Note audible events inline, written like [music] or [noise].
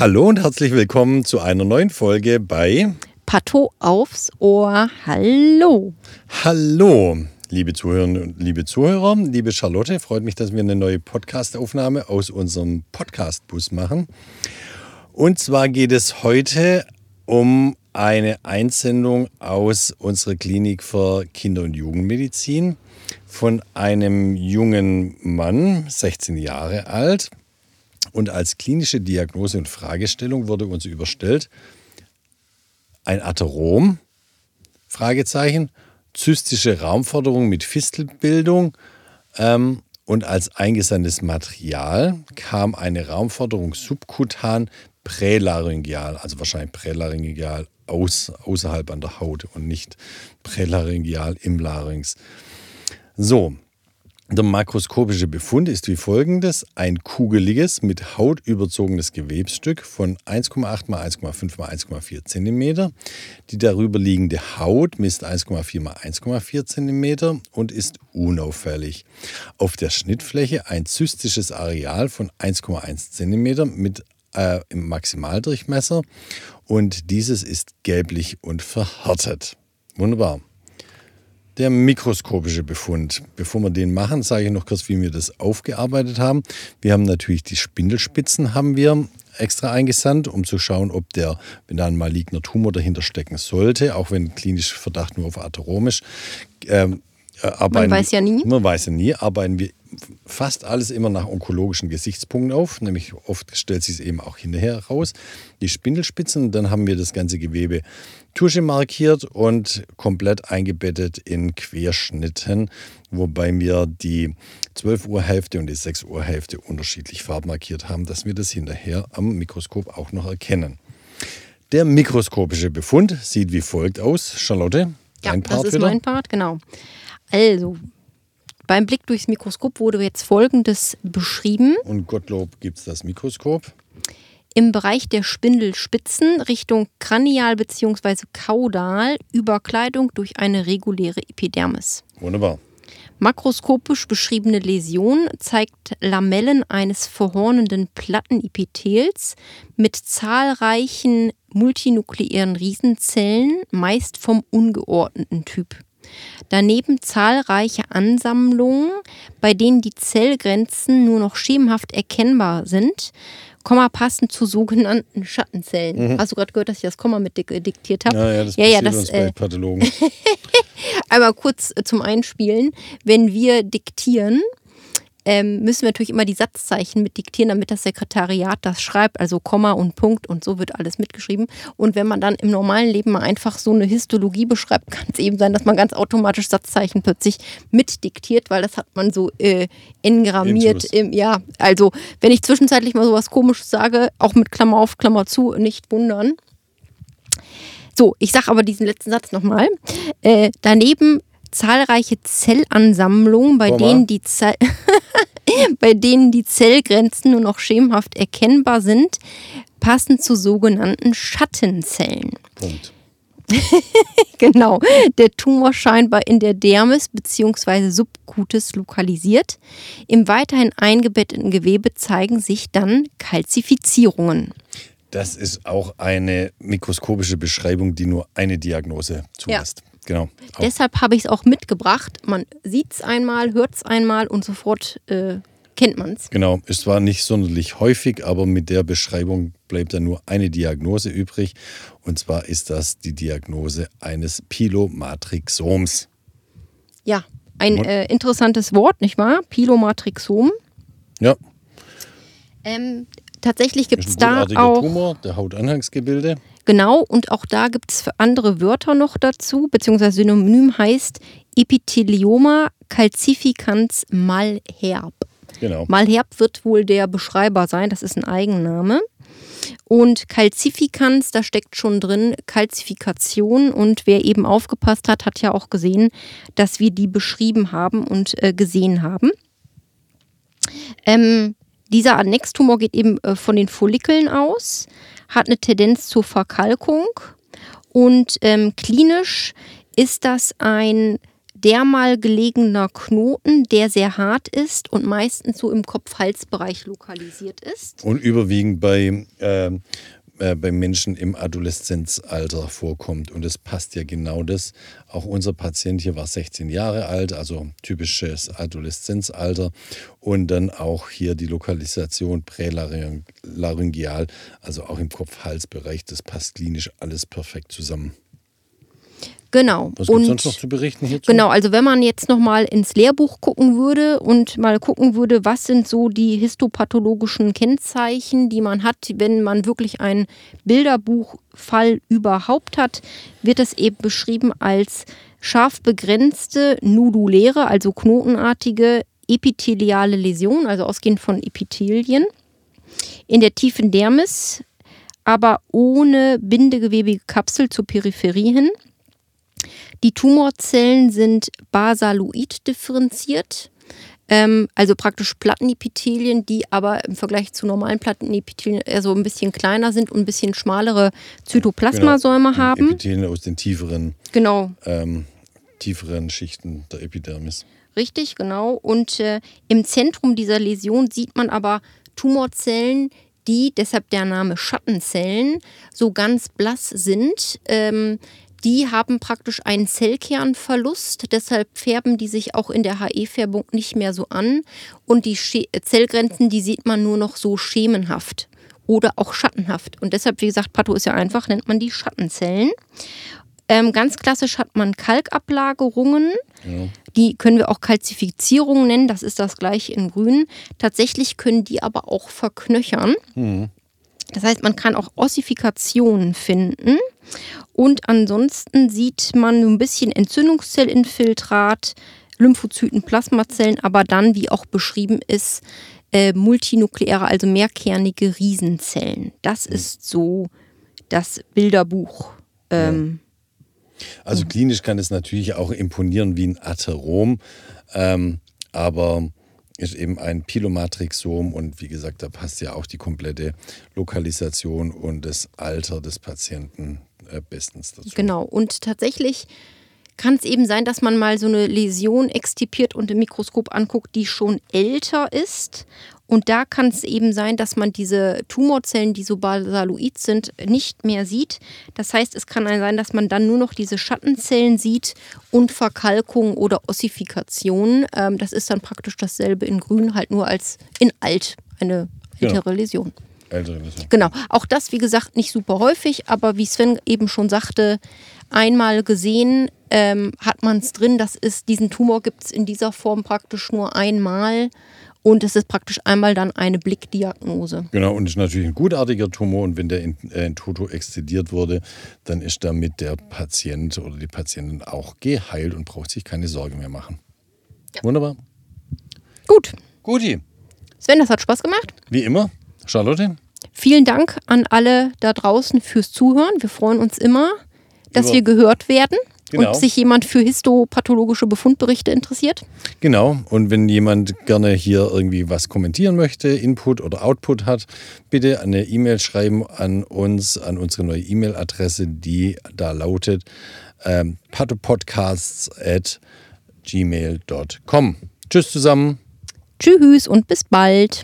Hallo und herzlich willkommen zu einer neuen Folge bei Pato aufs Ohr. Hallo. Hallo, liebe Zuhörerinnen und liebe Zuhörer, liebe Charlotte. Freut mich, dass wir eine neue Podcast-Aufnahme aus unserem Podcast-Bus machen. Und zwar geht es heute um eine Einsendung aus unserer Klinik für Kinder- und Jugendmedizin von einem jungen Mann, 16 Jahre alt. Und als klinische Diagnose und Fragestellung wurde uns überstellt ein Atherom, Fragezeichen, zystische Raumforderung mit Fistelbildung ähm, und als eingesandtes Material kam eine Raumforderung subkutan prälaryngeal, also wahrscheinlich prälaryngeal aus, außerhalb an der Haut und nicht prälaryngeal im Larynx. So, der makroskopische Befund ist wie folgendes: ein kugeliges, mit Haut überzogenes Gewebsstück von 1,8 x 1,5 x 1,4 cm. Die darüber liegende Haut misst 1,4 x 1,4 cm und ist unauffällig. Auf der Schnittfläche ein zystisches Areal von 1,1 cm mit äh, im Maximaldurchmesser und dieses ist gelblich und verhärtet. Wunderbar. Der mikroskopische Befund. Bevor wir den machen, sage ich noch kurz, wie wir das aufgearbeitet haben. Wir haben natürlich die Spindelspitzen haben wir extra eingesandt, um zu schauen, ob der, wenn da ein maligner Tumor dahinter stecken sollte, auch wenn klinisch Verdacht nur auf Atherom ist, ähm, arbeiten, Man weiß ja nie. Man weiß ja nie, arbeiten wir fast alles immer nach onkologischen Gesichtspunkten auf, nämlich oft stellt sich es eben auch hinterher raus. Die Spindelspitzen, dann haben wir das ganze Gewebe Tusche markiert und komplett eingebettet in Querschnitten, wobei wir die 12 Uhr Hälfte und die 6 Uhr Hälfte unterschiedlich farbmarkiert haben, dass wir das hinterher am Mikroskop auch noch erkennen. Der mikroskopische Befund sieht wie folgt aus. Charlotte, Ja, dein das Part ist wieder. mein Part, genau. Also, beim Blick durchs Mikroskop wurde jetzt Folgendes beschrieben. Und Gottlob gibt es das Mikroskop. Im Bereich der Spindelspitzen Richtung Kranial bzw. Kaudal Überkleidung durch eine reguläre Epidermis. Wunderbar. Makroskopisch beschriebene Läsion zeigt Lamellen eines verhornenden Plattenepithels mit zahlreichen multinukleären Riesenzellen, meist vom ungeordneten Typ. Daneben zahlreiche Ansammlungen, bei denen die Zellgrenzen nur noch schemenhaft erkennbar sind, Komma passend zu sogenannten Schattenzellen. Hast du gerade gehört, dass ich das Komma mit dik- diktiert habe? Mhm. Ja, ja, das ja, ja, das, uns bei äh, Pathologen. [laughs] Einmal kurz äh, zum Einspielen. Wenn wir diktieren, ähm, müssen wir natürlich immer die Satzzeichen mit diktieren, damit das Sekretariat das schreibt, also Komma und Punkt und so wird alles mitgeschrieben. Und wenn man dann im normalen Leben mal einfach so eine Histologie beschreibt, [laughs] kann es eben sein, dass man ganz automatisch Satzzeichen plötzlich mitdiktiert, weil das hat man so äh, engrammiert. Im, ja, also wenn ich zwischenzeitlich mal sowas komisches sage, auch mit Klammer auf, Klammer zu, nicht wundern. So, ich sage aber diesen letzten Satz nochmal. Äh, daneben zahlreiche Zellansammlungen, bei Komma. denen, die Zell [laughs] bei denen die Zellgrenzen nur noch schemenhaft erkennbar sind, passend zu sogenannten Schattenzellen. Punkt. [laughs] Genau, der Tumor scheinbar in der Dermis bzw. Subcutis lokalisiert. Im weiterhin eingebetteten Gewebe zeigen sich dann Kalzifizierungen. Das ist auch eine mikroskopische Beschreibung, die nur eine Diagnose zulässt. Genau. Auch Deshalb habe ich es auch mitgebracht. Man sieht es einmal, hört es einmal und sofort äh, kennt man es. Genau, es war nicht sonderlich häufig, aber mit der Beschreibung bleibt dann nur eine Diagnose übrig. Und zwar ist das die Diagnose eines Pilomatrixoms. Ja, ein äh, interessantes Wort, nicht wahr? Pilomatrixom. Ja, Ähm, tatsächlich gibt es da auch, Tumor der Hautanhangsgebilde. genau, und auch da gibt es andere Wörter noch dazu, beziehungsweise Synonym heißt Epithelioma calcificans malherb. Genau. Malherb wird wohl der Beschreiber sein, das ist ein Eigenname. Und Calcificans, da steckt schon drin Kalzifikation. Und wer eben aufgepasst hat, hat ja auch gesehen, dass wir die beschrieben haben und äh, gesehen haben. Ähm, dieser Annextumor geht eben äh, von den Follikeln aus, hat eine Tendenz zur Verkalkung und ähm, klinisch ist das ein dermal gelegener Knoten, der sehr hart ist und meistens so im Kopf-Hals-Bereich lokalisiert ist. Und überwiegend bei, äh, äh, bei Menschen im Adoleszenzalter vorkommt. Und es passt ja genau das. Auch unser Patient hier war 16 Jahre alt, also typisches Adoleszenzalter. Und dann auch hier die Lokalisation prälaryngeal, also auch im Kopf-Hals-Bereich. Das passt klinisch alles perfekt zusammen. Genau. Was gibt es sonst noch zu berichten hierzu? Genau, also wenn man jetzt nochmal ins Lehrbuch gucken würde und mal gucken würde, was sind so die histopathologischen Kennzeichen, die man hat, wenn man wirklich einen Bilderbuchfall überhaupt hat, wird es eben beschrieben als scharf begrenzte, noduläre, also knotenartige epitheliale Läsion, also ausgehend von Epithelien. In der tiefen Dermis, aber ohne bindegewebige Kapsel zur Peripherie hin. Die Tumorzellen sind basaloid differenziert, ähm, also praktisch Plattenepithelien, die aber im Vergleich zu normalen Plattenepithelien eher so ein bisschen kleiner sind und ein bisschen schmalere Zytoplasmasäume genau. haben. Epithelien aus den tieferen, genau. ähm, tieferen Schichten der Epidermis. Richtig, genau. Und äh, im Zentrum dieser Läsion sieht man aber Tumorzellen, die, deshalb der Name Schattenzellen, so ganz blass sind. Ähm, die haben praktisch einen Zellkernverlust, deshalb färben die sich auch in der HE-Färbung nicht mehr so an. Und die Zellgrenzen, die sieht man nur noch so schemenhaft oder auch schattenhaft. Und deshalb, wie gesagt, Patho ist ja einfach, nennt man die Schattenzellen. Ähm, ganz klassisch hat man Kalkablagerungen. Ja. Die können wir auch Kalzifizierungen nennen. Das ist das gleiche in Grün. Tatsächlich können die aber auch verknöchern. Mhm. Das heißt, man kann auch Ossifikationen finden. Und ansonsten sieht man so ein bisschen Entzündungszellinfiltrat, Lymphozyten, Plasmazellen, aber dann, wie auch beschrieben ist, äh, multinukleare, also mehrkernige Riesenzellen. Das mhm. ist so das Bilderbuch. Ähm, also klinisch kann es natürlich auch imponieren wie ein Atherom, ähm, aber ist eben ein Pilomatrixom und wie gesagt, da passt ja auch die komplette Lokalisation und das Alter des Patienten äh, bestens dazu. Genau, und tatsächlich kann es eben sein, dass man mal so eine Läsion extipiert und im Mikroskop anguckt, die schon älter ist. Und da kann es eben sein, dass man diese Tumorzellen, die so basaloid sind, nicht mehr sieht. Das heißt, es kann sein, dass man dann nur noch diese Schattenzellen sieht und Verkalkung oder Ossifikation. Ähm, das ist dann praktisch dasselbe in Grün, halt nur als in Alt, eine ältere genau. Läsion. Ältere Läsion. Genau. Auch das, wie gesagt, nicht super häufig, aber wie Sven eben schon sagte, einmal gesehen ähm, hat man es drin. Das ist, diesen Tumor gibt es in dieser Form praktisch nur einmal. Und es ist praktisch einmal dann eine Blickdiagnose. Genau, und es ist natürlich ein gutartiger Tumor. Und wenn der in, äh, in Toto exzidiert wurde, dann ist damit der Patient oder die Patientin auch geheilt und braucht sich keine Sorgen mehr machen. Ja. Wunderbar. Gut. Guti. Sven, das hat Spaß gemacht. Wie immer. Charlotte. Vielen Dank an alle da draußen fürs Zuhören. Wir freuen uns immer, dass Über wir gehört werden. Genau. Und sich jemand für histopathologische Befundberichte interessiert? Genau. Und wenn jemand gerne hier irgendwie was kommentieren möchte, Input oder Output hat, bitte eine E-Mail schreiben an uns, an unsere neue E-Mail-Adresse, die da lautet ähm, pathopodcasts at gmail.com. Tschüss zusammen. Tschüss und bis bald.